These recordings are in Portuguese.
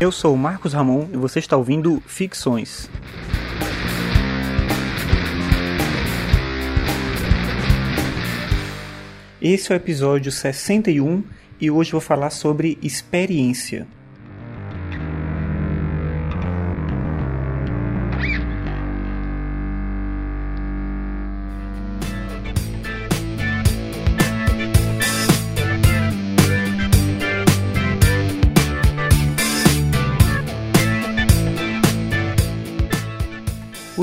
Eu sou o Marcos Ramon e você está ouvindo Ficções. Esse é o episódio 61 e hoje vou falar sobre experiência.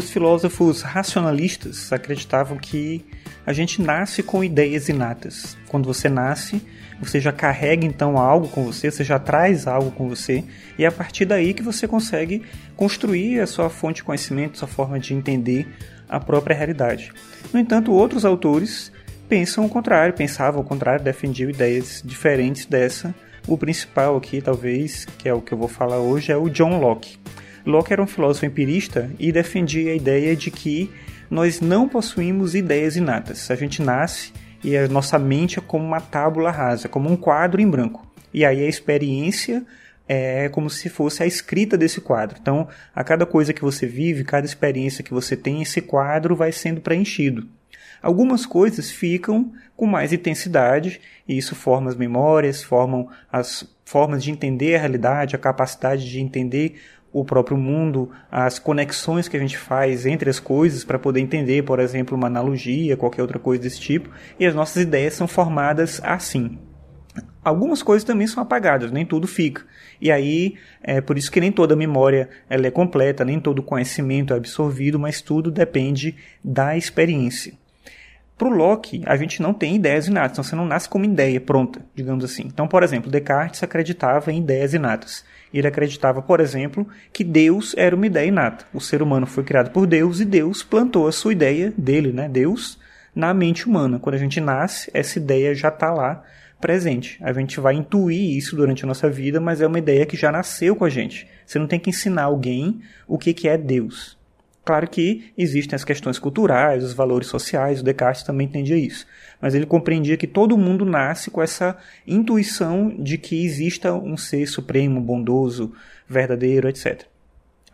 Os filósofos racionalistas acreditavam que a gente nasce com ideias inatas. Quando você nasce, você já carrega então algo com você, você já traz algo com você, e é a partir daí que você consegue construir a sua fonte de conhecimento, sua forma de entender a própria realidade. No entanto, outros autores pensam o contrário, pensavam o contrário, defendiam ideias diferentes dessa. O principal aqui, talvez, que é o que eu vou falar hoje, é o John Locke. Locke era um filósofo empirista e defendia a ideia de que nós não possuímos ideias inatas. A gente nasce e a nossa mente é como uma tábula rasa, como um quadro em branco. E aí a experiência é como se fosse a escrita desse quadro. Então, a cada coisa que você vive, cada experiência que você tem, esse quadro vai sendo preenchido. Algumas coisas ficam com mais intensidade e isso forma as memórias, formam as formas de entender a realidade, a capacidade de entender o próprio mundo, as conexões que a gente faz entre as coisas para poder entender, por exemplo, uma analogia, qualquer outra coisa desse tipo, e as nossas ideias são formadas assim. Algumas coisas também são apagadas, nem tudo fica. E aí, é por isso que nem toda memória ela é completa, nem todo conhecimento é absorvido, mas tudo depende da experiência. Para o Locke, a gente não tem ideias inatas, então você não nasce com uma ideia pronta, digamos assim. Então, por exemplo, Descartes acreditava em ideias inatas. Ele acreditava, por exemplo, que Deus era uma ideia inata. O ser humano foi criado por Deus e Deus plantou a sua ideia dele, né, Deus, na mente humana. Quando a gente nasce, essa ideia já está lá presente. A gente vai intuir isso durante a nossa vida, mas é uma ideia que já nasceu com a gente. Você não tem que ensinar alguém o que, que é Deus. Claro que existem as questões culturais, os valores sociais, o Descartes também entendia isso. Mas ele compreendia que todo mundo nasce com essa intuição de que exista um ser supremo, bondoso, verdadeiro, etc.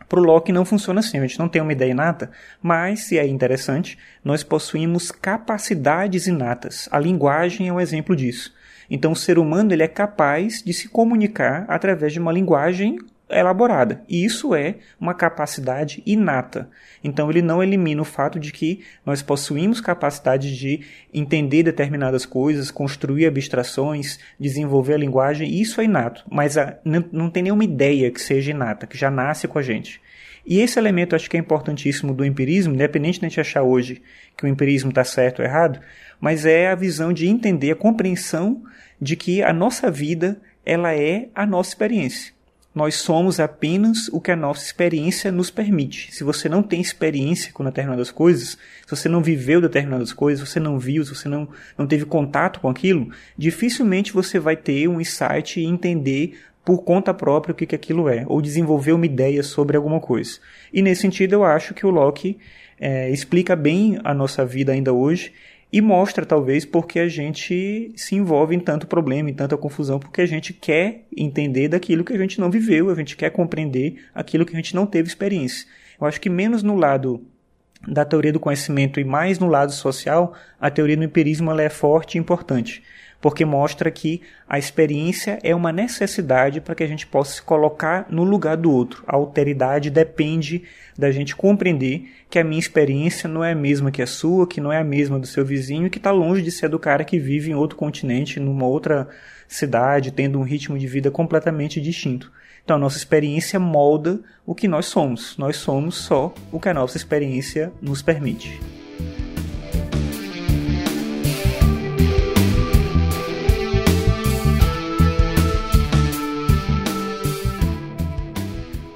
Para o Locke não funciona assim, a gente não tem uma ideia inata, mas, e é interessante, nós possuímos capacidades inatas. A linguagem é um exemplo disso. Então o ser humano ele é capaz de se comunicar através de uma linguagem elaborada. E isso é uma capacidade inata. Então ele não elimina o fato de que nós possuímos capacidade de entender determinadas coisas, construir abstrações, desenvolver a linguagem, isso é inato. Mas a, não, tem nenhuma ideia que seja inata, que já nasce com a gente. E esse elemento acho que é importantíssimo do empirismo, independente de a gente achar hoje que o empirismo está certo ou errado, mas é a visão de entender, a compreensão de que a nossa vida ela é a nossa experiência. Nós somos apenas o que a nossa experiência nos permite. Se você não tem experiência com determinadas coisas, se você não viveu determinadas coisas, você não viu, se você não, não teve contato com aquilo, dificilmente você vai ter um insight e entender por conta própria o que, que aquilo é, ou desenvolver uma ideia sobre alguma coisa. E nesse sentido eu acho que o Locke é, explica bem a nossa vida ainda hoje e mostra, talvez, porque a gente se envolve em tanto problema, em tanta confusão, porque a gente quer entender daquilo que a gente não viveu, a gente quer compreender aquilo que a gente não teve experiência. Eu acho que menos no lado da teoria do conhecimento e mais no lado social, a teoria do empirismo é forte e importante porque mostra que a experiência é uma necessidade para que a gente possa se colocar no lugar do outro. A alteridade depende da gente compreender que a minha experiência não é a mesma que a sua, que não é a mesma do seu vizinho que está longe de ser do cara que vive em outro continente, numa outra cidade, tendo um ritmo de vida completamente distinto. Então a nossa experiência molda o que nós somos. Nós somos só o que a nossa experiência nos permite.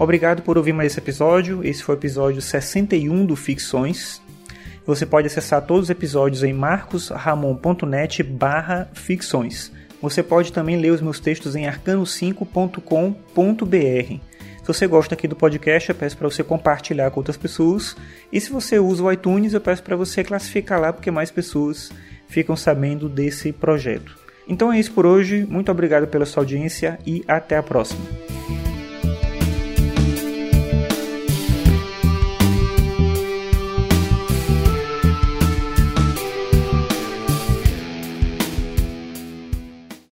Obrigado por ouvir mais esse episódio. Esse foi o episódio 61 do Ficções. Você pode acessar todos os episódios em marcosramon.net barra ficções. Você pode também ler os meus textos em arcano5.com.br. Se você gosta aqui do podcast, eu peço para você compartilhar com outras pessoas. E se você usa o iTunes, eu peço para você classificar lá, porque mais pessoas ficam sabendo desse projeto. Então é isso por hoje. Muito obrigado pela sua audiência e até a próxima.